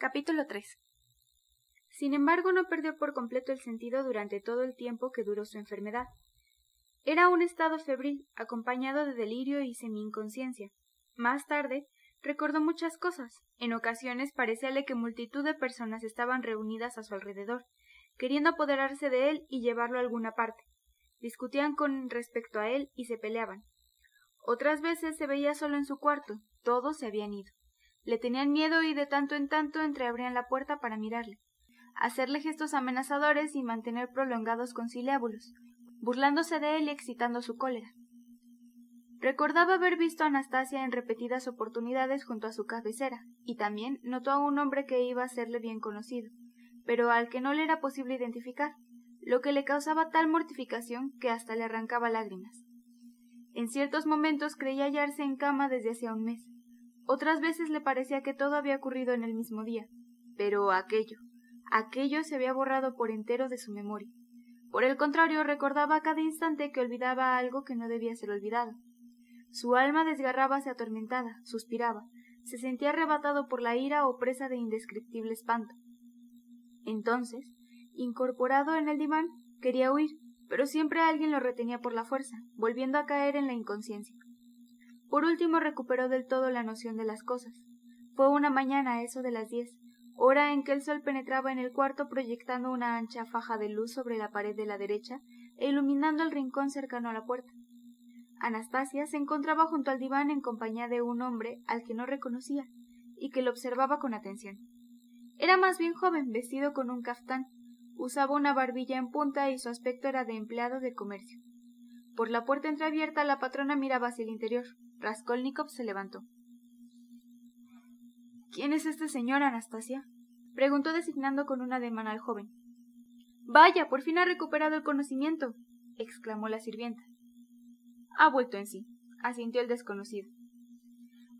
Capítulo 3 Sin embargo, no perdió por completo el sentido durante todo el tiempo que duró su enfermedad. Era un estado febril, acompañado de delirio y semi-inconsciencia. Más tarde, recordó muchas cosas. En ocasiones parecíale que multitud de personas estaban reunidas a su alrededor, queriendo apoderarse de él y llevarlo a alguna parte. Discutían con respecto a él y se peleaban. Otras veces se veía solo en su cuarto, todos se habían ido. Le tenían miedo y de tanto en tanto entreabrían la puerta para mirarle, hacerle gestos amenazadores y mantener prolongados conciliábulos, burlándose de él y excitando su cólera. Recordaba haber visto a Anastasia en repetidas oportunidades junto a su cabecera, y también notó a un hombre que iba a serle bien conocido, pero al que no le era posible identificar, lo que le causaba tal mortificación que hasta le arrancaba lágrimas. En ciertos momentos creía hallarse en cama desde hacía un mes, otras veces le parecía que todo había ocurrido en el mismo día, pero aquello, aquello se había borrado por entero de su memoria. Por el contrario, recordaba a cada instante que olvidaba algo que no debía ser olvidado. Su alma desgarrábase atormentada, suspiraba, se sentía arrebatado por la ira o presa de indescriptible espanto. Entonces, incorporado en el diván, quería huir, pero siempre alguien lo retenía por la fuerza, volviendo a caer en la inconsciencia. Por último recuperó del todo la noción de las cosas. Fue una mañana a eso de las diez, hora en que el sol penetraba en el cuarto proyectando una ancha faja de luz sobre la pared de la derecha e iluminando el rincón cercano a la puerta. Anastasia se encontraba junto al diván en compañía de un hombre al que no reconocía y que lo observaba con atención. Era más bien joven, vestido con un caftán, usaba una barbilla en punta y su aspecto era de empleado de comercio. Por la puerta entreabierta la patrona miraba hacia el interior. Raskolnikov se levantó. ¿Quién es este señor, Anastasia? preguntó designando con un ademán al joven. Vaya, por fin ha recuperado el conocimiento, exclamó la sirvienta. Ha vuelto en sí, asintió el desconocido.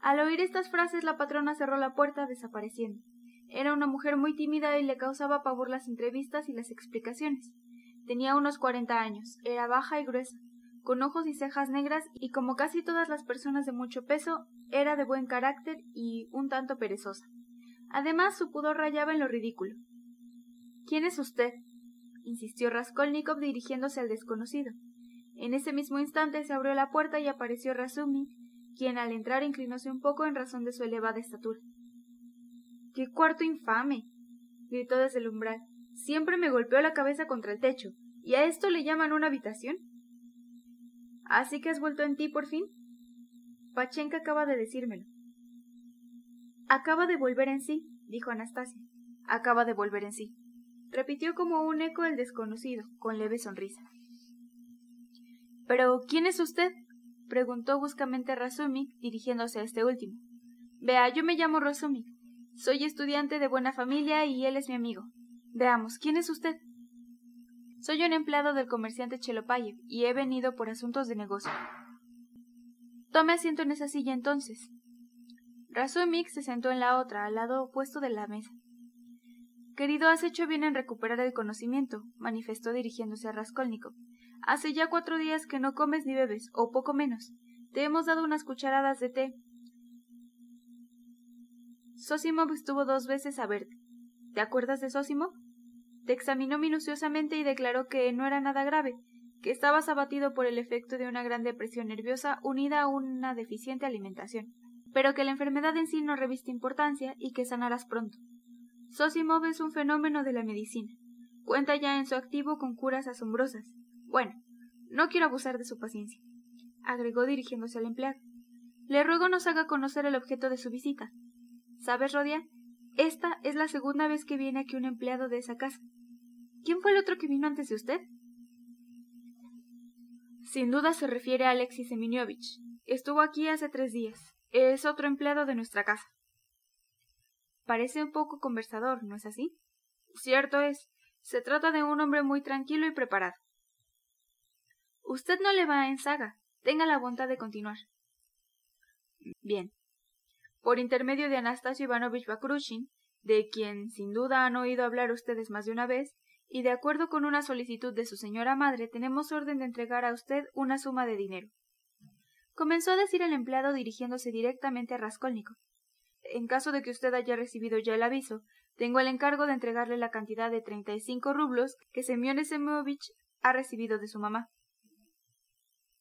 Al oír estas frases la patrona cerró la puerta, desapareciendo. Era una mujer muy tímida y le causaba pavor las entrevistas y las explicaciones. Tenía unos cuarenta años, era baja y gruesa, con ojos y cejas negras y como casi todas las personas de mucho peso, era de buen carácter y un tanto perezosa. Además, su pudor rayaba en lo ridículo. ¿Quién es usted? insistió Raskolnikov dirigiéndose al desconocido. En ese mismo instante se abrió la puerta y apareció Razumny, quien al entrar inclinóse un poco en razón de su elevada estatura. ¡Qué cuarto infame! gritó desde el umbral. Siempre me golpeó la cabeza contra el techo. ¿Y a esto le llaman una habitación? ¿Así que has vuelto en ti por fin? Pachenka acaba de decírmelo. Acaba de volver en sí, dijo Anastasia. Acaba de volver en sí. Repitió como un eco el desconocido, con leve sonrisa. Pero, ¿quién es usted? preguntó bruscamente Razumik, dirigiéndose a este último. Vea, yo me llamo Razumik. Soy estudiante de buena familia y él es mi amigo. Veamos, ¿quién es usted? Soy un empleado del comerciante Chelopayev y he venido por asuntos de negocio. Tome asiento en esa silla entonces. Razumik se sentó en la otra, al lado opuesto de la mesa. Querido, has hecho bien en recuperar el conocimiento, manifestó dirigiéndose a Raskolnikov. Hace ya cuatro días que no comes ni bebes, o poco menos. Te hemos dado unas cucharadas de té. Sosimov estuvo dos veces a verte. ¿Te acuerdas de Sosimov? Te examinó minuciosamente y declaró que no era nada grave, que estabas abatido por el efecto de una gran depresión nerviosa unida a una deficiente alimentación, pero que la enfermedad en sí no reviste importancia y que sanarás pronto. Sosimov es un fenómeno de la medicina. Cuenta ya en su activo con curas asombrosas. Bueno, no quiero abusar de su paciencia, agregó dirigiéndose al empleado. Le ruego nos haga conocer el objeto de su visita. ¿Sabes, Rodia? Esta es la segunda vez que viene aquí un empleado de esa casa. ¿Quién fue el otro que vino antes de usted? Sin duda se refiere a Alexis Seminiovich. Estuvo aquí hace tres días. Es otro empleado de nuestra casa. Parece un poco conversador, ¿no es así? Cierto es. Se trata de un hombre muy tranquilo y preparado. Usted no le va en saga. Tenga la bondad de continuar. Bien. Por intermedio de Anastasio Ivanovich Bakrushin, de quien sin duda han oído hablar ustedes más de una vez, y de acuerdo con una solicitud de su señora madre, tenemos orden de entregar a usted una suma de dinero. Comenzó a decir el empleado dirigiéndose directamente a Raskolnikov. en caso de que usted haya recibido ya el aviso, tengo el encargo de entregarle la cantidad de treinta y cinco rublos que Semyon Semovich ha recibido de su mamá.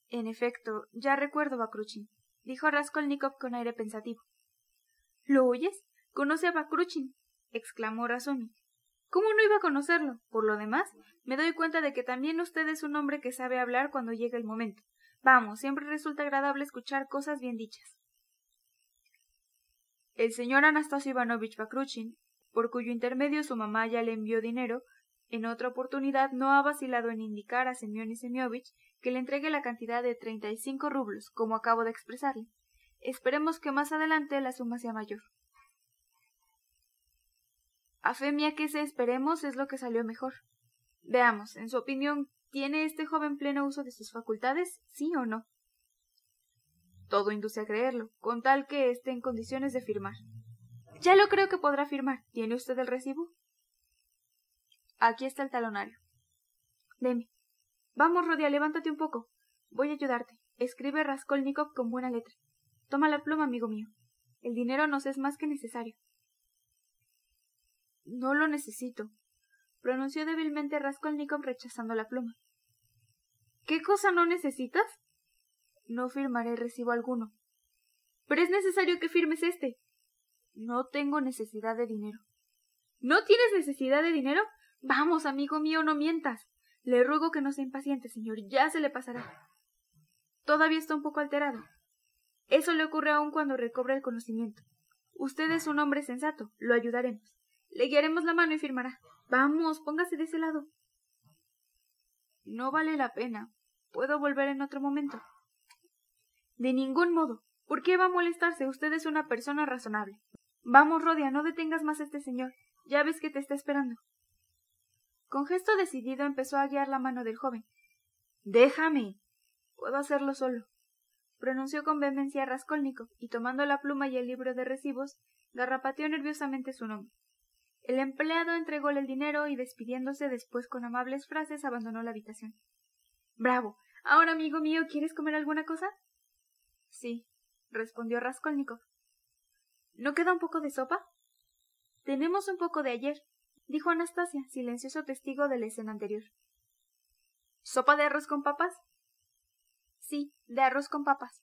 En efecto, ya recuerdo, Bakruchin, dijo Raskolnikov con aire pensativo. ¿Lo oyes? Conoce a Bakruchin, exclamó Razumik. ¿Cómo no iba a conocerlo? Por lo demás, me doy cuenta de que también usted es un hombre que sabe hablar cuando llega el momento. Vamos, siempre resulta agradable escuchar cosas bien dichas. El señor Anastasio Ivanovich Bakruchin, por cuyo intermedio su mamá ya le envió dinero, en otra oportunidad no ha vacilado en indicar a Semyon Semiovich que le entregue la cantidad de treinta y cinco rublos, como acabo de expresarle. Esperemos que más adelante la suma sea mayor. A fe mía que se esperemos es lo que salió mejor. Veamos, en su opinión, ¿tiene este joven pleno uso de sus facultades, sí o no? Todo induce a creerlo, con tal que esté en condiciones de firmar. Ya lo creo que podrá firmar. ¿Tiene usted el recibo? Aquí está el talonario. Deme. Vamos, Rodia, levántate un poco. Voy a ayudarte. Escribe Raskolnikov con buena letra. Toma la pluma, amigo mío. El dinero nos es más que necesario. No lo necesito, pronunció débilmente Raskolnikov rechazando la pluma. ¿Qué cosa no necesitas? No firmaré recibo alguno. Pero es necesario que firmes este. No tengo necesidad de dinero. ¿No tienes necesidad de dinero? Vamos, amigo mío, no mientas. Le ruego que no se impaciente, señor. Ya se le pasará. Todavía está un poco alterado. Eso le ocurre aún cuando recobra el conocimiento. Usted es un hombre sensato. Lo ayudaremos. Le guiaremos la mano y firmará. Vamos, póngase de ese lado. No vale la pena. Puedo volver en otro momento. De ningún modo. ¿Por qué va a molestarse? Usted es una persona razonable. Vamos, Rodia, no detengas más a este señor. Ya ves que te está esperando. Con gesto decidido empezó a guiar la mano del joven. Déjame. Puedo hacerlo solo. Pronunció con vehemencia Raskolnikov y tomando la pluma y el libro de recibos, garrapateó nerviosamente su nombre. El empleado entrególe el dinero y despidiéndose después con amables frases abandonó la habitación. Bravo. Ahora, amigo mío, ¿quieres comer alguna cosa? Sí, respondió Raskolnikov. ¿No queda un poco de sopa? Tenemos un poco de ayer, dijo Anastasia, silencioso testigo de la escena anterior. ¿Sopa de arroz con papas? Sí, de arroz con papas.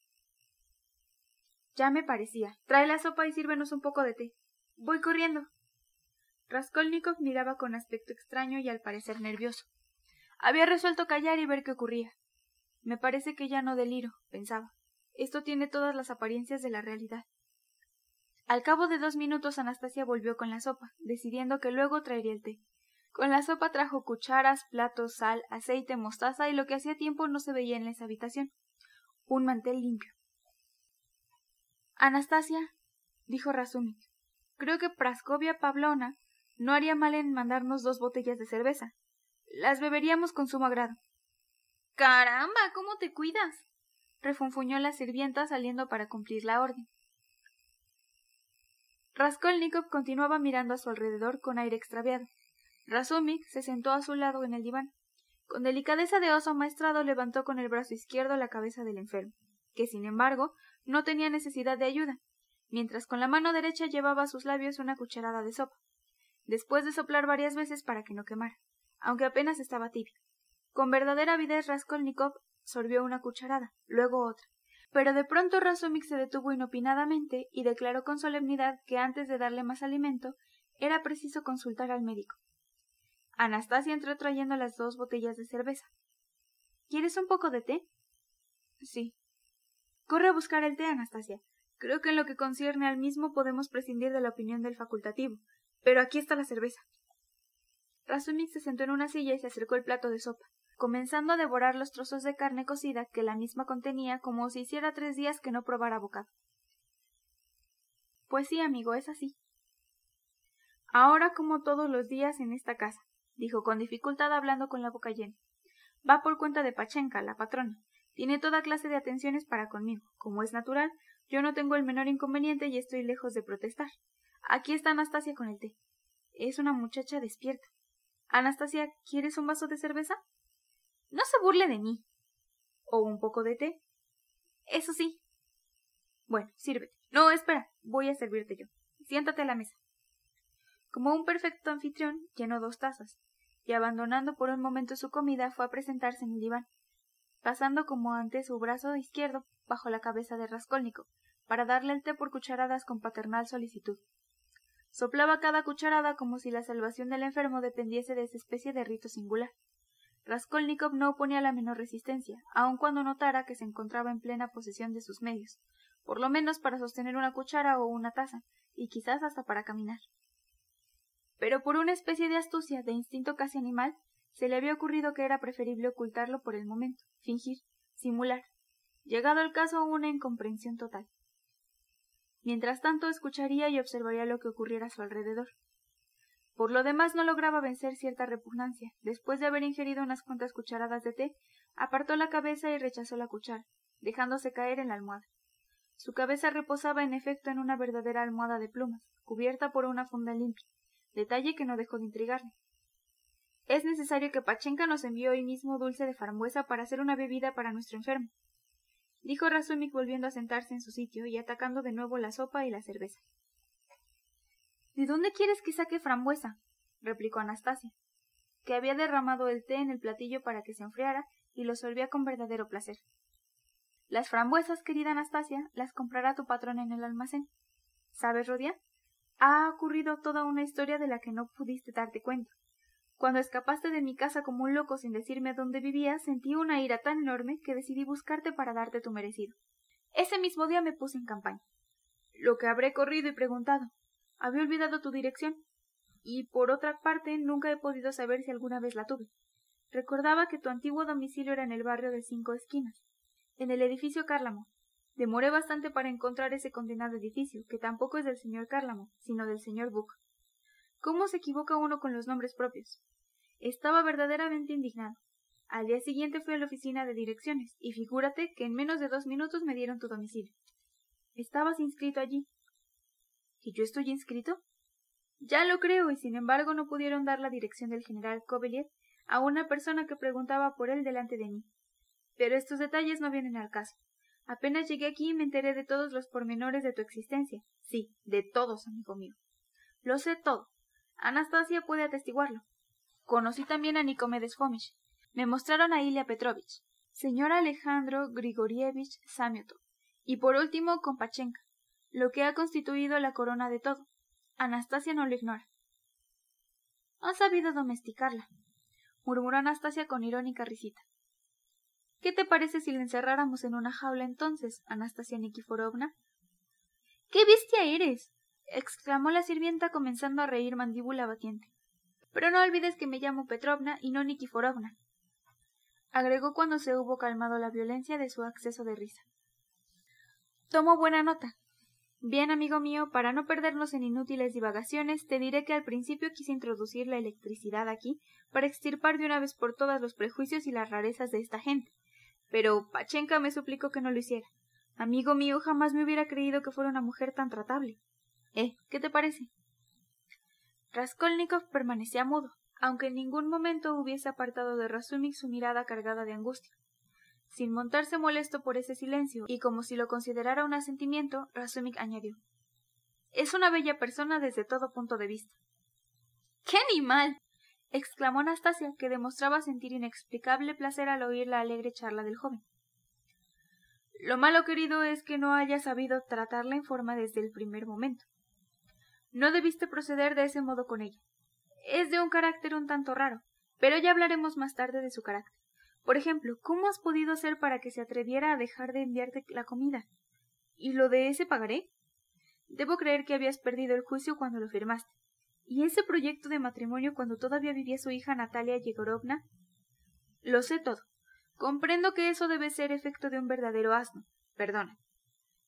Ya me parecía. Trae la sopa y sírvenos un poco de té. Voy corriendo. Raskolnikov miraba con aspecto extraño y al parecer nervioso. Había resuelto callar y ver qué ocurría. Me parece que ya no deliro, pensaba. Esto tiene todas las apariencias de la realidad. Al cabo de dos minutos Anastasia volvió con la sopa, decidiendo que luego traería el té. Con la sopa trajo cucharas, platos, sal, aceite, mostaza y lo que hacía tiempo no se veía en esa habitación. Un mantel limpio. Anastasia, dijo Razumik, creo que Praskovia Pavlona no haría mal en mandarnos dos botellas de cerveza. Las beberíamos con sumo agrado. Caramba, ¿cómo te cuidas? refunfuñó la sirvienta saliendo para cumplir la orden. Raskolnikov continuaba mirando a su alrededor con aire extraviado. Razumik se sentó a su lado en el diván. Con delicadeza de oso maestrado levantó con el brazo izquierdo la cabeza del enfermo, que sin embargo no tenía necesidad de ayuda, mientras con la mano derecha llevaba a sus labios una cucharada de sopa después de soplar varias veces para que no quemara, aunque apenas estaba tibio. Con verdadera avidez Raskolnikov sorbió una cucharada, luego otra. Pero de pronto Razumik se detuvo inopinadamente y declaró con solemnidad que antes de darle más alimento era preciso consultar al médico. Anastasia entró trayendo las dos botellas de cerveza. ¿Quieres un poco de té? Sí. Corre a buscar el té, Anastasia. Creo que en lo que concierne al mismo podemos prescindir de la opinión del facultativo, pero aquí está la cerveza. Razumik se sentó en una silla y se acercó el plato de sopa, comenzando a devorar los trozos de carne cocida que la misma contenía como si hiciera tres días que no probara bocado. Pues sí, amigo, es así. Ahora como todos los días en esta casa, dijo con dificultad hablando con la boca llena. Va por cuenta de Pachenka, la patrona. Tiene toda clase de atenciones para conmigo. Como es natural, yo no tengo el menor inconveniente y estoy lejos de protestar. Aquí está Anastasia con el té. Es una muchacha despierta. Anastasia, ¿quieres un vaso de cerveza? No se burle de mí. ¿O un poco de té? Eso sí. Bueno, sírvete. No, espera, voy a servirte yo. siéntate a la mesa. Como un perfecto anfitrión, llenó dos tazas, y abandonando por un momento su comida, fue a presentarse en el diván, pasando como antes su brazo izquierdo bajo la cabeza de Raskolnikov, para darle el té por cucharadas con paternal solicitud. Soplaba cada cucharada como si la salvación del enfermo dependiese de esa especie de rito singular. Raskolnikov no oponía la menor resistencia, aun cuando notara que se encontraba en plena posesión de sus medios, por lo menos para sostener una cuchara o una taza, y quizás hasta para caminar. Pero por una especie de astucia, de instinto casi animal, se le había ocurrido que era preferible ocultarlo por el momento, fingir, simular, llegado el caso una incomprensión total. Mientras tanto escucharía y observaría lo que ocurriera a su alrededor. Por lo demás no lograba vencer cierta repugnancia. Después de haber ingerido unas cuantas cucharadas de té, apartó la cabeza y rechazó la cuchara, dejándose caer en la almohada. Su cabeza reposaba en efecto en una verdadera almohada de plumas, cubierta por una funda limpia, detalle que no dejó de intrigarle. Es necesario que Pachenka nos envíe hoy mismo dulce de frambuesa para hacer una bebida para nuestro enfermo, dijo Razumik volviendo a sentarse en su sitio y atacando de nuevo la sopa y la cerveza. ¿De dónde quieres que saque frambuesa? replicó Anastasia, que había derramado el té en el platillo para que se enfriara y lo solvía con verdadero placer. Las frambuesas, querida Anastasia, las comprará tu patrón en el almacén. ¿Sabes, Rodia? Ha ocurrido toda una historia de la que no pudiste darte cuenta. Cuando escapaste de mi casa como un loco sin decirme dónde vivías, sentí una ira tan enorme que decidí buscarte para darte tu merecido. Ese mismo día me puse en campaña. Lo que habré corrido y preguntado, había olvidado tu dirección, y por otra parte nunca he podido saber si alguna vez la tuve. Recordaba que tu antiguo domicilio era en el barrio de Cinco Esquinas, en el edificio Cárlamo. Demoré bastante para encontrar ese condenado edificio, que tampoco es del señor Cárlamo, sino del señor Buck. ¿Cómo se equivoca uno con los nombres propios? Estaba verdaderamente indignado. Al día siguiente fui a la oficina de direcciones, y figúrate que en menos de dos minutos me dieron tu domicilio. Estabas inscrito allí, ¿Y yo estoy inscrito? Ya lo creo, y sin embargo no pudieron dar la dirección del general Covelier a una persona que preguntaba por él delante de mí. Pero estos detalles no vienen al caso. Apenas llegué aquí me enteré de todos los pormenores de tu existencia. Sí, de todos, amigo mío. Lo sé todo. Anastasia puede atestiguarlo. Conocí también a Nicomedes Fomish. Me mostraron a Ilya Petrovich, señor Alejandro Grigorievich Samiotov, y por último con Pachenka, lo que ha constituido la corona de todo. Anastasia no lo ignora. Ha sabido domesticarla, murmuró Anastasia con irónica risita. ¿Qué te parece si la encerráramos en una jaula entonces, Anastasia Nikiforovna? ¡Qué bestia eres! Exclamó la sirvienta comenzando a reír mandíbula batiente. Pero no olvides que me llamo Petrovna y no Nikiforovna, agregó cuando se hubo calmado la violencia de su acceso de risa. Tomo buena nota, Bien, amigo mío, para no perdernos en inútiles divagaciones, te diré que al principio quise introducir la electricidad aquí para extirpar de una vez por todas los prejuicios y las rarezas de esta gente. Pero Pachenka me suplicó que no lo hiciera. Amigo mío, jamás me hubiera creído que fuera una mujer tan tratable. ¿Eh? ¿Qué te parece? Raskolnikov permanecía mudo, aunque en ningún momento hubiese apartado de Razumik su mirada cargada de angustia. Sin montarse molesto por ese silencio, y como si lo considerara un asentimiento, Razumik añadió Es una bella persona desde todo punto de vista. ¡Qué animal! exclamó Anastasia, que demostraba sentir inexplicable placer al oír la alegre charla del joven. Lo malo querido es que no haya sabido tratarla en forma desde el primer momento. No debiste proceder de ese modo con ella. Es de un carácter un tanto raro, pero ya hablaremos más tarde de su carácter. Por ejemplo, ¿cómo has podido hacer para que se atreviera a dejar de enviarte la comida? ¿Y lo de ese pagaré? Debo creer que habías perdido el juicio cuando lo firmaste. ¿Y ese proyecto de matrimonio cuando todavía vivía su hija Natalia Yegorovna? Lo sé todo. Comprendo que eso debe ser efecto de un verdadero asno. Perdona.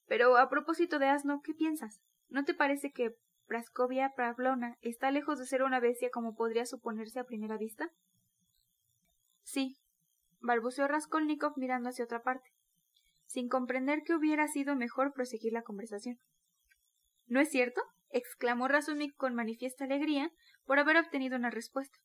Pero a propósito de asno, ¿qué piensas? ¿No te parece que Praskovia Pavlona está lejos de ser una bestia como podría suponerse a primera vista? Sí, balbuceó Raskolnikov mirando hacia otra parte, sin comprender que hubiera sido mejor proseguir la conversación. ¿No es cierto? exclamó Razumik con manifiesta alegría por haber obtenido una respuesta.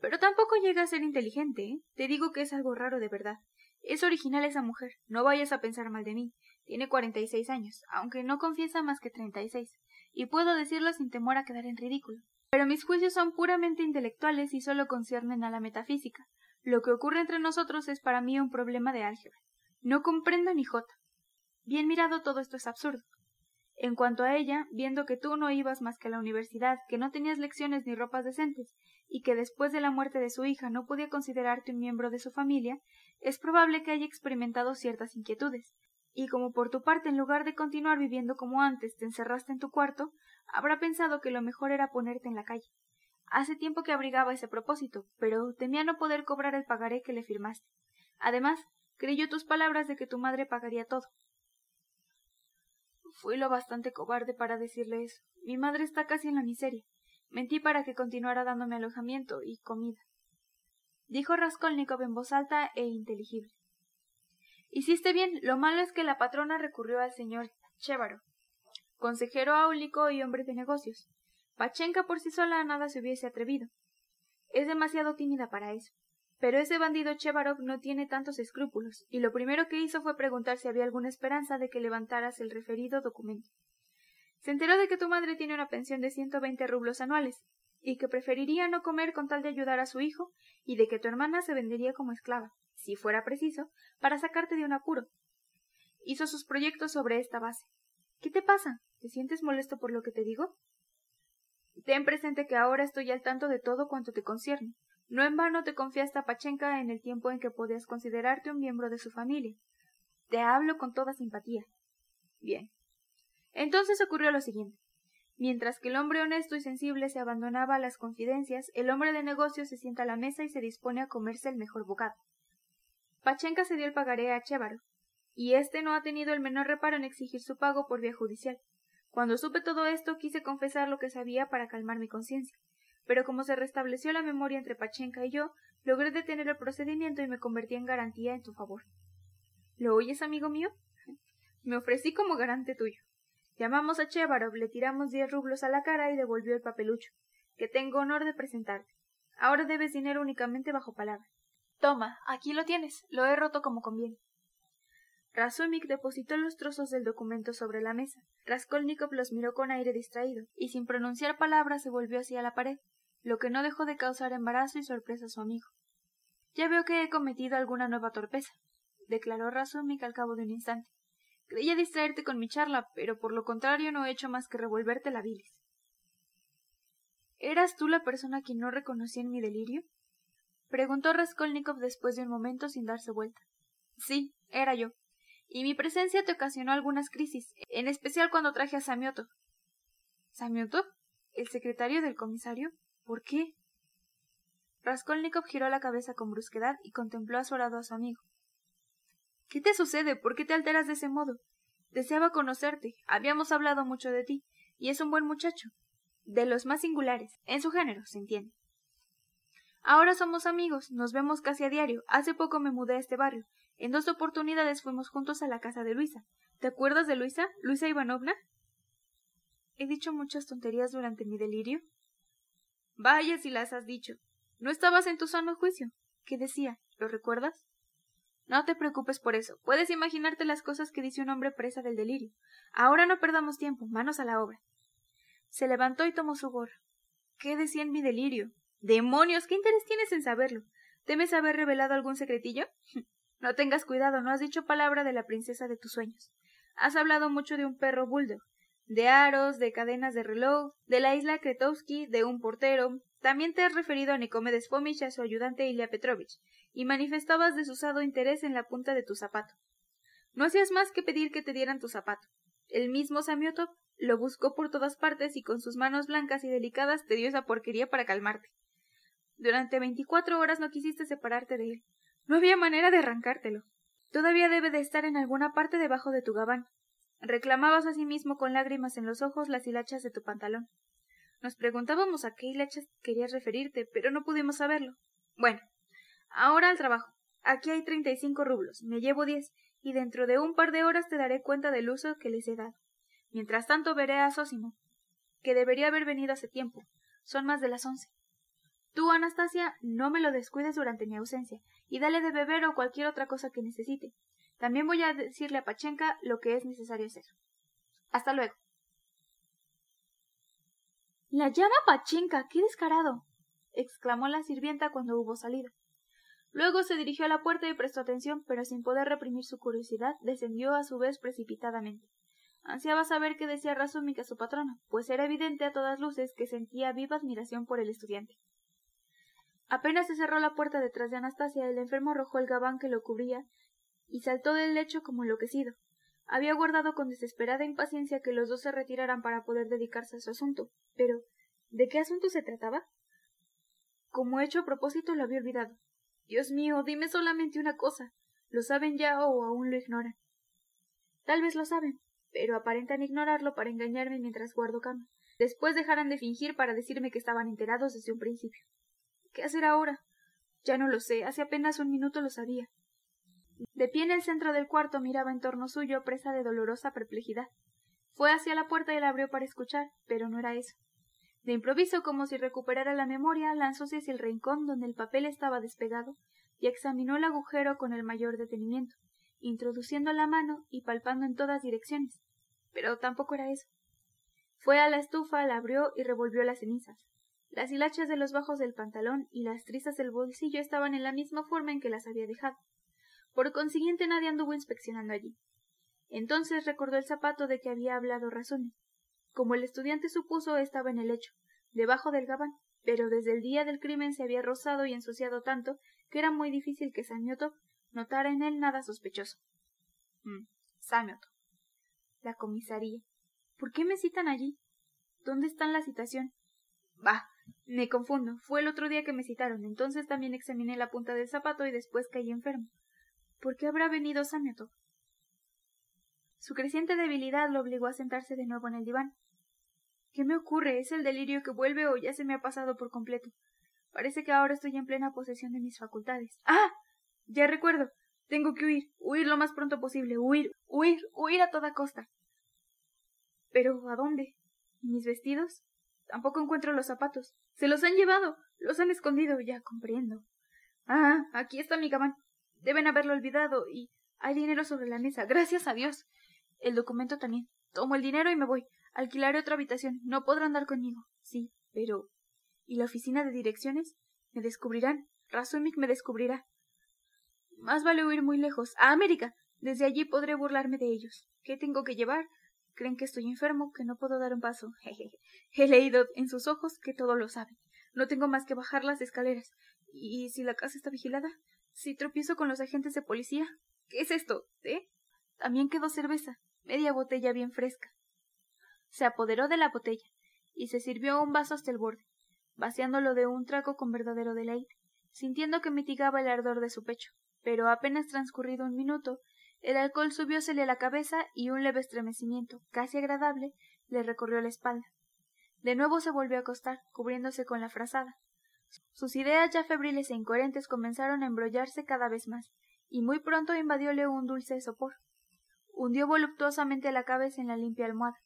Pero tampoco llega a ser inteligente, ¿eh? Te digo que es algo raro de verdad. Es original esa mujer. No vayas a pensar mal de mí. Tiene cuarenta y seis años, aunque no confiesa más que treinta y seis. Y puedo decirlo sin temor a quedar en ridículo. Pero mis juicios son puramente intelectuales y solo conciernen a la metafísica. Lo que ocurre entre nosotros es para mí un problema de álgebra. No comprendo ni jota. Bien mirado todo esto es absurdo. En cuanto a ella, viendo que tú no ibas más que a la universidad, que no tenías lecciones ni ropas decentes, y que después de la muerte de su hija no podía considerarte un miembro de su familia, es probable que haya experimentado ciertas inquietudes, y como por tu parte en lugar de continuar viviendo como antes te encerraste en tu cuarto, habrá pensado que lo mejor era ponerte en la calle. Hace tiempo que abrigaba ese propósito, pero temía no poder cobrar el pagaré que le firmaste. Además, creyó tus palabras de que tu madre pagaría todo. Fui lo bastante cobarde para decirle eso. Mi madre está casi en la miseria. Mentí para que continuara dándome alojamiento y comida. Dijo Raskolnikov en voz alta e inteligible. Hiciste bien. Lo malo es que la patrona recurrió al señor Chévaro, consejero áulico y hombre de negocios. Pachenka por sí sola nada se hubiese atrevido. Es demasiado tímida para eso. Pero ese bandido Chevarov no tiene tantos escrúpulos, y lo primero que hizo fue preguntar si había alguna esperanza de que levantaras el referido documento. Se enteró de que tu madre tiene una pensión de ciento veinte rublos anuales, y que preferiría no comer con tal de ayudar a su hijo, y de que tu hermana se vendería como esclava, si fuera preciso, para sacarte de un apuro. Hizo sus proyectos sobre esta base. ¿Qué te pasa? ¿Te sientes molesto por lo que te digo? Ten presente que ahora estoy al tanto de todo cuanto te concierne. No en vano te confiaste a Pachenka en el tiempo en que podías considerarte un miembro de su familia. Te hablo con toda simpatía. Bien. Entonces ocurrió lo siguiente. Mientras que el hombre honesto y sensible se abandonaba a las confidencias, el hombre de negocios se sienta a la mesa y se dispone a comerse el mejor bocado. Pachenka se dio el pagaré a Chévaro, y éste no ha tenido el menor reparo en exigir su pago por vía judicial. Cuando supe todo esto quise confesar lo que sabía para calmar mi conciencia pero como se restableció la memoria entre Pachenka y yo, logré detener el procedimiento y me convertí en garantía en tu favor. ¿Lo oyes, amigo mío? Me ofrecí como garante tuyo. Llamamos a Chevarov, le tiramos diez rublos a la cara y devolvió el papelucho, que tengo honor de presentarte. Ahora debes dinero únicamente bajo palabra. Toma, aquí lo tienes, lo he roto como conviene. Razumik depositó los trozos del documento sobre la mesa. Raskolnikov los miró con aire distraído, y sin pronunciar palabra se volvió hacia la pared lo que no dejó de causar embarazo y sorpresa a su amigo. Ya veo que he cometido alguna nueva torpeza, declaró Razumik al cabo de un instante. Creía distraerte con mi charla, pero por lo contrario no he hecho más que revolverte la bilis. ¿Eras tú la persona que no reconocí en mi delirio? Preguntó Raskolnikov después de un momento sin darse vuelta. Sí, era yo. Y mi presencia te ocasionó algunas crisis, en especial cuando traje a Samiotov. ¿Samiotov? ¿El secretario del comisario? ¿Por qué? Raskolnikov giró la cabeza con brusquedad y contempló azorado a su amigo. ¿Qué te sucede? ¿Por qué te alteras de ese modo? Deseaba conocerte. Habíamos hablado mucho de ti. Y es un buen muchacho. De los más singulares. En su género, se entiende. Ahora somos amigos. Nos vemos casi a diario. Hace poco me mudé a este barrio. En dos oportunidades fuimos juntos a la casa de Luisa. ¿Te acuerdas de Luisa? ¿Luisa Ivanovna? ¿He dicho muchas tonterías durante mi delirio? Vaya si las has dicho. No estabas en tu sano juicio. ¿Qué decía? ¿Lo recuerdas? No te preocupes por eso. Puedes imaginarte las cosas que dice un hombre presa del delirio. Ahora no perdamos tiempo. Manos a la obra. Se levantó y tomó su gorro. ¿Qué decía en mi delirio? ¡Demonios! ¿Qué interés tienes en saberlo? ¿Temes haber revelado algún secretillo? no tengas cuidado, no has dicho palabra de la princesa de tus sueños. Has hablado mucho de un perro bulldog de aros, de cadenas de reloj, de la isla Kretovsky, de un portero. También te has referido a Nicomedes Fomich y a su ayudante Ilya Petrovich, y manifestabas desusado interés en la punta de tu zapato. No hacías más que pedir que te dieran tu zapato. El mismo Samiotov lo buscó por todas partes y con sus manos blancas y delicadas te dio esa porquería para calmarte. Durante veinticuatro horas no quisiste separarte de él. No había manera de arrancártelo. Todavía debe de estar en alguna parte debajo de tu gabán. Reclamabas asimismo con lágrimas en los ojos las hilachas de tu pantalón. Nos preguntábamos a qué hilachas querías referirte, pero no pudimos saberlo. Bueno, ahora al trabajo. Aquí hay treinta y cinco rublos, me llevo diez, y dentro de un par de horas te daré cuenta del uso que les he dado. Mientras tanto veré a Sósimo, que debería haber venido hace tiempo. Son más de las once. Tú, Anastasia, no me lo descuides durante mi ausencia, y dale de beber o cualquier otra cosa que necesite. También voy a decirle a Pachenka lo que es necesario hacer. Hasta luego. La llama Pachinka. ¡Qué descarado! exclamó la sirvienta cuando hubo salido. Luego se dirigió a la puerta y prestó atención, pero sin poder reprimir su curiosidad, descendió a su vez precipitadamente. Ansiaba saber qué decía Razumik a su patrona, pues era evidente a todas luces que sentía viva admiración por el estudiante. Apenas se cerró la puerta detrás de Anastasia, el enfermo arrojó el gabán que lo cubría y saltó del lecho como enloquecido. Había guardado con desesperada impaciencia que los dos se retiraran para poder dedicarse a su asunto. Pero, ¿de qué asunto se trataba? Como hecho a propósito lo había olvidado. Dios mío, dime solamente una cosa. ¿Lo saben ya o aún lo ignoran? Tal vez lo saben, pero aparentan ignorarlo para engañarme mientras guardo cama. Después dejarán de fingir para decirme que estaban enterados desde un principio. ¿Qué hacer ahora? Ya no lo sé, hace apenas un minuto lo sabía. De pie en el centro del cuarto miraba en torno suyo, presa de dolorosa perplejidad. Fue hacia la puerta y la abrió para escuchar, pero no era eso. De improviso, como si recuperara la memoria, lanzóse hacia el rincón donde el papel estaba despegado y examinó el agujero con el mayor detenimiento, introduciendo la mano y palpando en todas direcciones. Pero tampoco era eso. Fue a la estufa, la abrió y revolvió las cenizas. Las hilachas de los bajos del pantalón y las trizas del bolsillo estaban en la misma forma en que las había dejado. Por consiguiente nadie anduvo inspeccionando allí. Entonces recordó el zapato de que había hablado Razón. Como el estudiante supuso, estaba en el lecho, debajo del gabán, pero desde el día del crimen se había rozado y ensuciado tanto que era muy difícil que Samioto notara en él nada sospechoso. Mm, Samioto. La comisaría. ¿Por qué me citan allí? ¿Dónde está la citación? Bah, me confundo. Fue el otro día que me citaron. Entonces también examiné la punta del zapato y después caí enfermo. ¿Por qué habrá venido Samioto? Su creciente debilidad lo obligó a sentarse de nuevo en el diván. ¿Qué me ocurre? ¿Es el delirio que vuelve o ya se me ha pasado por completo? Parece que ahora estoy en plena posesión de mis facultades. ¡Ah! Ya recuerdo. Tengo que huir, huir lo más pronto posible, huir, huir, huir a toda costa. Pero ¿a dónde? ¿Y mis vestidos? Tampoco encuentro los zapatos. Se los han llevado. Los han escondido. Ya comprendo. Ah, aquí está mi gabán. Deben haberlo olvidado y hay dinero sobre la mesa. Gracias a Dios. El documento también. Tomo el dinero y me voy. Alquilaré otra habitación. No podrán andar conmigo. Sí, pero. ¿Y la oficina de direcciones? ¿Me descubrirán? Razumik me descubrirá. Más vale huir muy lejos. A América. Desde allí podré burlarme de ellos. ¿Qué tengo que llevar? Creen que estoy enfermo, que no puedo dar un paso. Jejeje. He leído en sus ojos que todo lo saben. No tengo más que bajar las escaleras. ¿Y si la casa está vigilada? Si tropiezo con los agentes de policía. ¿Qué es esto? ¿Eh? También quedó cerveza, media botella bien fresca. Se apoderó de la botella y se sirvió un vaso hasta el borde, vaciándolo de un trago con verdadero deleite, sintiendo que mitigaba el ardor de su pecho. Pero apenas transcurrido un minuto, el alcohol subiósele a la cabeza y un leve estremecimiento, casi agradable, le recorrió la espalda. De nuevo se volvió a acostar, cubriéndose con la frazada. Sus ideas ya febriles e incoherentes comenzaron a embrollarse cada vez más, y muy pronto invadióle un dulce sopor. Hundió voluptuosamente la cabeza en la limpia almohada.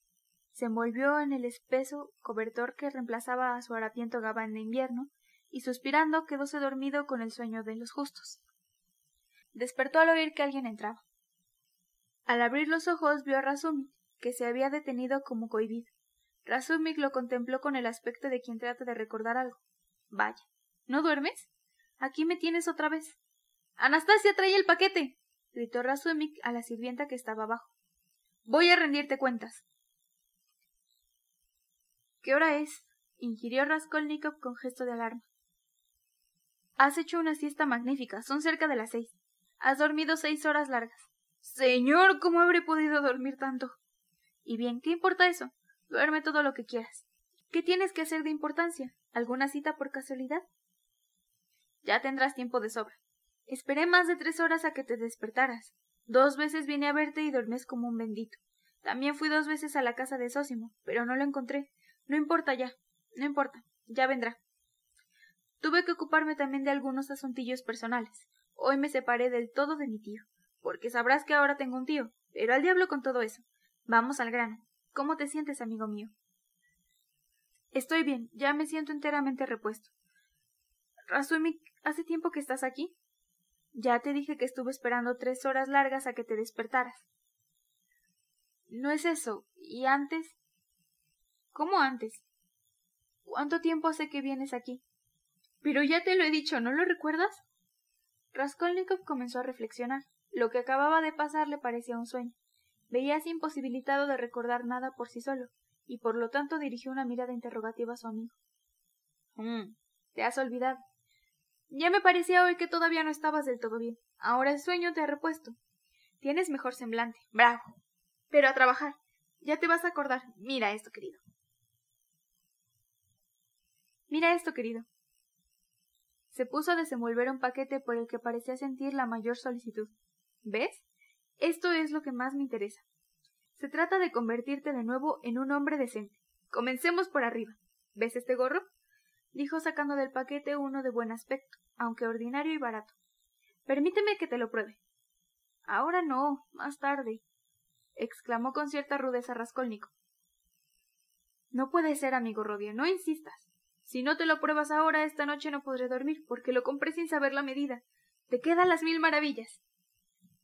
Se envolvió en el espeso cobertor que reemplazaba a su harapiento gabán de invierno, y suspirando quedóse dormido con el sueño de los justos. Despertó al oír que alguien entraba. Al abrir los ojos vio a Razumik, que se había detenido como cohibido. Razumik lo contempló con el aspecto de quien trata de recordar algo. Vaya. ¿No duermes? Aquí me tienes otra vez. Anastasia, trae el paquete. gritó Razumik a la sirvienta que estaba abajo. Voy a rendirte cuentas. ¿Qué hora es? inquirió Raskolnikov con gesto de alarma. Has hecho una siesta magnífica. Son cerca de las seis. Has dormido seis horas largas. Señor, ¿cómo habré podido dormir tanto? Y bien, ¿qué importa eso? Duerme todo lo que quieras. ¿Qué tienes que hacer de importancia? ¿Alguna cita por casualidad? Ya tendrás tiempo de sobra. Esperé más de tres horas a que te despertaras. Dos veces vine a verte y dormís como un bendito. También fui dos veces a la casa de Sósimo, pero no lo encontré. No importa ya. No importa. Ya vendrá. Tuve que ocuparme también de algunos asuntillos personales. Hoy me separé del todo de mi tío, porque sabrás que ahora tengo un tío, pero al diablo con todo eso. Vamos al grano. ¿Cómo te sientes, amigo mío? Estoy bien, ya me siento enteramente repuesto. Razumik, ¿hace tiempo que estás aquí? Ya te dije que estuve esperando tres horas largas a que te despertaras. No es eso. ¿Y antes? ¿Cómo antes? ¿Cuánto tiempo hace que vienes aquí? Pero ya te lo he dicho, ¿no lo recuerdas? Raskolnikov comenzó a reflexionar. Lo que acababa de pasar le parecía un sueño. Veíase imposibilitado de recordar nada por sí solo, y por lo tanto dirigió una mirada interrogativa a su amigo. Mm, te has olvidado. Ya me parecía hoy que todavía no estabas del todo bien. Ahora el sueño te ha repuesto. Tienes mejor semblante. Bravo. Pero a trabajar. Ya te vas a acordar. Mira esto, querido. Mira esto, querido. Se puso a desenvolver un paquete por el que parecía sentir la mayor solicitud. ¿Ves? Esto es lo que más me interesa. Se trata de convertirte de nuevo en un hombre decente. Comencemos por arriba. ¿Ves este gorro? dijo sacando del paquete uno de buen aspecto, aunque ordinario y barato. Permíteme que te lo pruebe. Ahora no, más tarde, exclamó con cierta rudeza Raskolnikov. No puede ser, amigo Rodia, no insistas. Si no te lo pruebas ahora, esta noche no podré dormir, porque lo compré sin saber la medida. Te quedan las mil maravillas.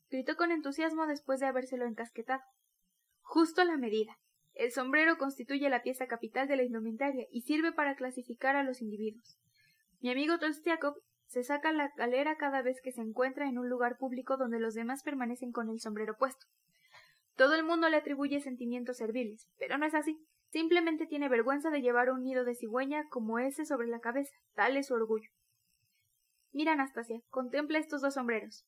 Gritó con entusiasmo después de habérselo encasquetado. Justo la medida. El sombrero constituye la pieza capital de la indumentaria y sirve para clasificar a los individuos. Mi amigo Tolstiakov se saca la galera cada vez que se encuentra en un lugar público donde los demás permanecen con el sombrero puesto. Todo el mundo le atribuye sentimientos serviles, pero no es así. Simplemente tiene vergüenza de llevar un nido de cigüeña como ese sobre la cabeza. Tal es su orgullo. Mira, Anastasia, contempla estos dos sombreros.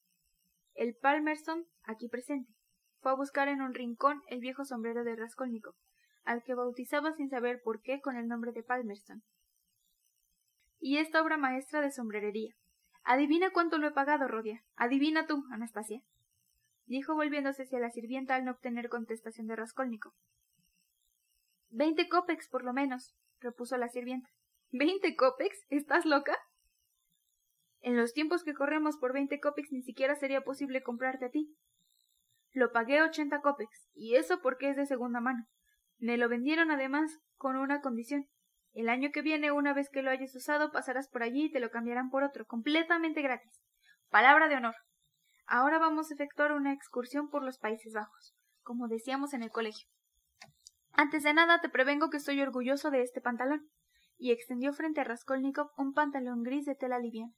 El Palmerston, aquí presente, fue a buscar en un rincón el viejo sombrero de Raskolnikov, al que bautizaba sin saber por qué con el nombre de Palmerston. Y esta obra maestra de sombrerería. Adivina cuánto lo he pagado, Rodia. Adivina tú, Anastasia. Dijo volviéndose hacia la sirvienta al no obtener contestación de Raskolnikov. Veinte copex, por lo menos, repuso la sirvienta. ¿Veinte copex? ¿Estás loca? En los tiempos que corremos por veinte copex ni siquiera sería posible comprarte a ti, lo pagué ochenta copex, y eso porque es de segunda mano. Me lo vendieron además con una condición. El año que viene, una vez que lo hayas usado, pasarás por allí y te lo cambiarán por otro, completamente gratis. Palabra de honor. Ahora vamos a efectuar una excursión por los Países Bajos, como decíamos en el colegio. Antes de nada te prevengo que estoy orgulloso de este pantalón, y extendió frente a Raskolnikov un pantalón gris de tela liviana.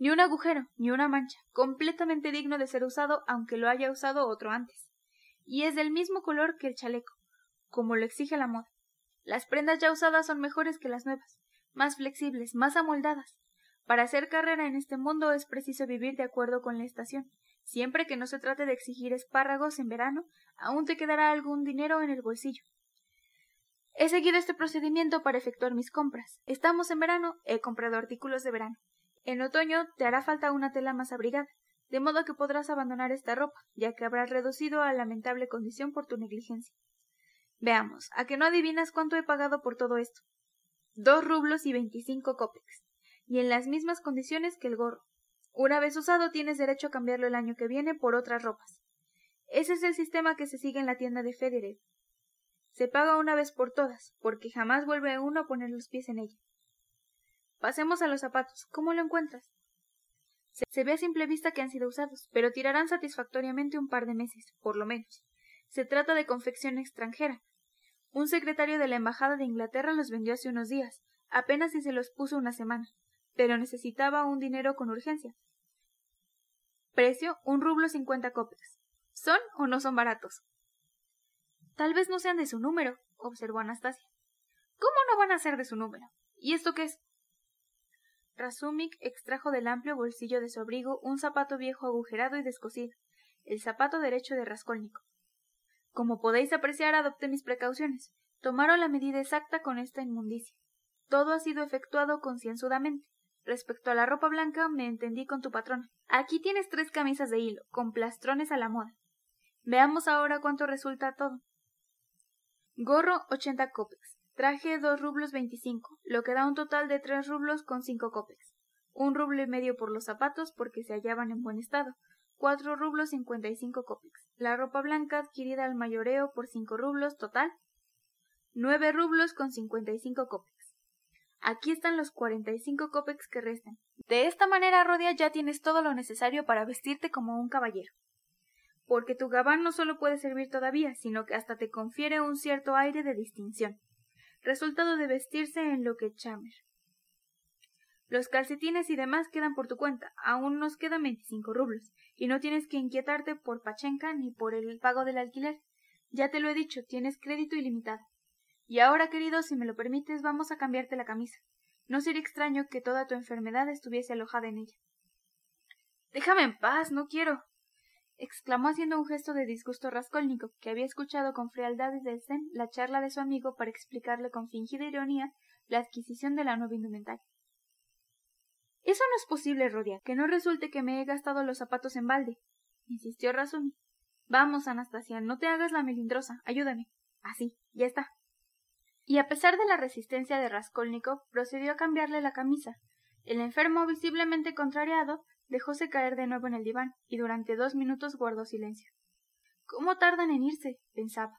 Ni un agujero, ni una mancha, completamente digno de ser usado aunque lo haya usado otro antes. Y es del mismo color que el chaleco, como lo exige la moda. Las prendas ya usadas son mejores que las nuevas, más flexibles, más amoldadas. Para hacer carrera en este mundo es preciso vivir de acuerdo con la estación. Siempre que no se trate de exigir espárragos en verano, aún te quedará algún dinero en el bolsillo. He seguido este procedimiento para efectuar mis compras. Estamos en verano, he comprado artículos de verano. En otoño te hará falta una tela más abrigada, de modo que podrás abandonar esta ropa, ya que habrás reducido a lamentable condición por tu negligencia. Veamos, ¿a que no adivinas cuánto he pagado por todo esto? Dos rublos y veinticinco copex, y en las mismas condiciones que el gorro. Una vez usado tienes derecho a cambiarlo el año que viene por otras ropas. Ese es el sistema que se sigue en la tienda de Federer. Se paga una vez por todas, porque jamás vuelve uno a poner los pies en ella. Pasemos a los zapatos. ¿Cómo lo encuentras? Se, ve a simple vista que han sido usados, pero tirarán satisfactoriamente un par de meses, por lo menos. Se trata de confección extranjera. Un secretario de la Embajada de Inglaterra los vendió hace unos días, apenas si se los puso una semana, pero necesitaba un dinero con urgencia. Precio un rublo cincuenta copias. ¿Son o no son baratos? Tal vez no sean de su número, observó Anastasia. ¿Cómo no van a ser de su número? ¿Y esto qué es? Razumik extrajo del amplio bolsillo de su abrigo un zapato viejo agujerado y descosido, el zapato derecho de Raskolnikov. Como podéis apreciar, adopté mis precauciones. Tomaron la medida exacta con esta inmundicia. Todo ha sido efectuado concienzudamente. Respecto a la ropa blanca, me entendí con tu patrona. Aquí tienes tres camisas de hilo, con plastrones a la moda. Veamos ahora cuánto resulta todo. Gorro ochenta copex, Traje dos rublos veinticinco, lo que da un total de tres rublos con cinco copex. Un rublo y medio por los zapatos porque se hallaban en buen estado. Cuatro rublos cincuenta y cinco copex. La ropa blanca adquirida al mayoreo por cinco rublos total. Nueve rublos con cincuenta y cinco copex. Aquí están los cuarenta y cinco copex que restan. De esta manera, Rodia, ya tienes todo lo necesario para vestirte como un caballero. Porque tu gabán no solo puede servir todavía, sino que hasta te confiere un cierto aire de distinción. Resultado de vestirse en lo que chamer. Los calcetines y demás quedan por tu cuenta. Aún nos quedan veinticinco rublos. Y no tienes que inquietarte por Pachenka ni por el pago del alquiler. Ya te lo he dicho, tienes crédito ilimitado. Y ahora, querido, si me lo permites, vamos a cambiarte la camisa. No sería extraño que toda tu enfermedad estuviese alojada en ella. Déjame en paz, no quiero. Exclamó haciendo un gesto de disgusto Raskolnikov, que había escuchado con frialdad y desdén la charla de su amigo para explicarle con fingida ironía la adquisición de la nueva indumentaria. Eso no es posible, Rodia, que no resulte que me he gastado los zapatos en balde, insistió Razumi. Vamos, Anastasia, no te hagas la melindrosa, ayúdame. Así, ya está. Y a pesar de la resistencia de Raskolnikov, procedió a cambiarle la camisa. El enfermo, visiblemente contrariado, dejóse caer de nuevo en el diván, y durante dos minutos guardó silencio. ¿Cómo tardan en irse? pensaba.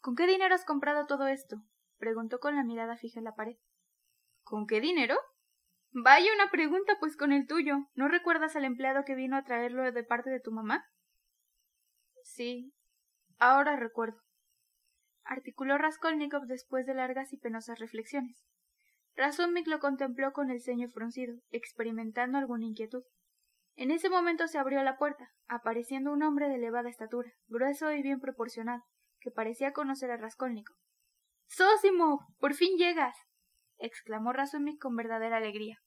¿Con qué dinero has comprado todo esto? preguntó con la mirada fija en la pared. ¿Con qué dinero? Vaya una pregunta, pues con el tuyo. ¿No recuerdas al empleado que vino a traerlo de parte de tu mamá? Sí, ahora recuerdo. Articuló Raskolnikov después de largas y penosas reflexiones. Razumik lo contempló con el ceño fruncido, experimentando alguna inquietud. En ese momento se abrió la puerta, apareciendo un hombre de elevada estatura, grueso y bien proporcionado, que parecía conocer a Raskolnikov. ¡Sósimo! ¡Por fin llegas! exclamó Razumik con verdadera alegría.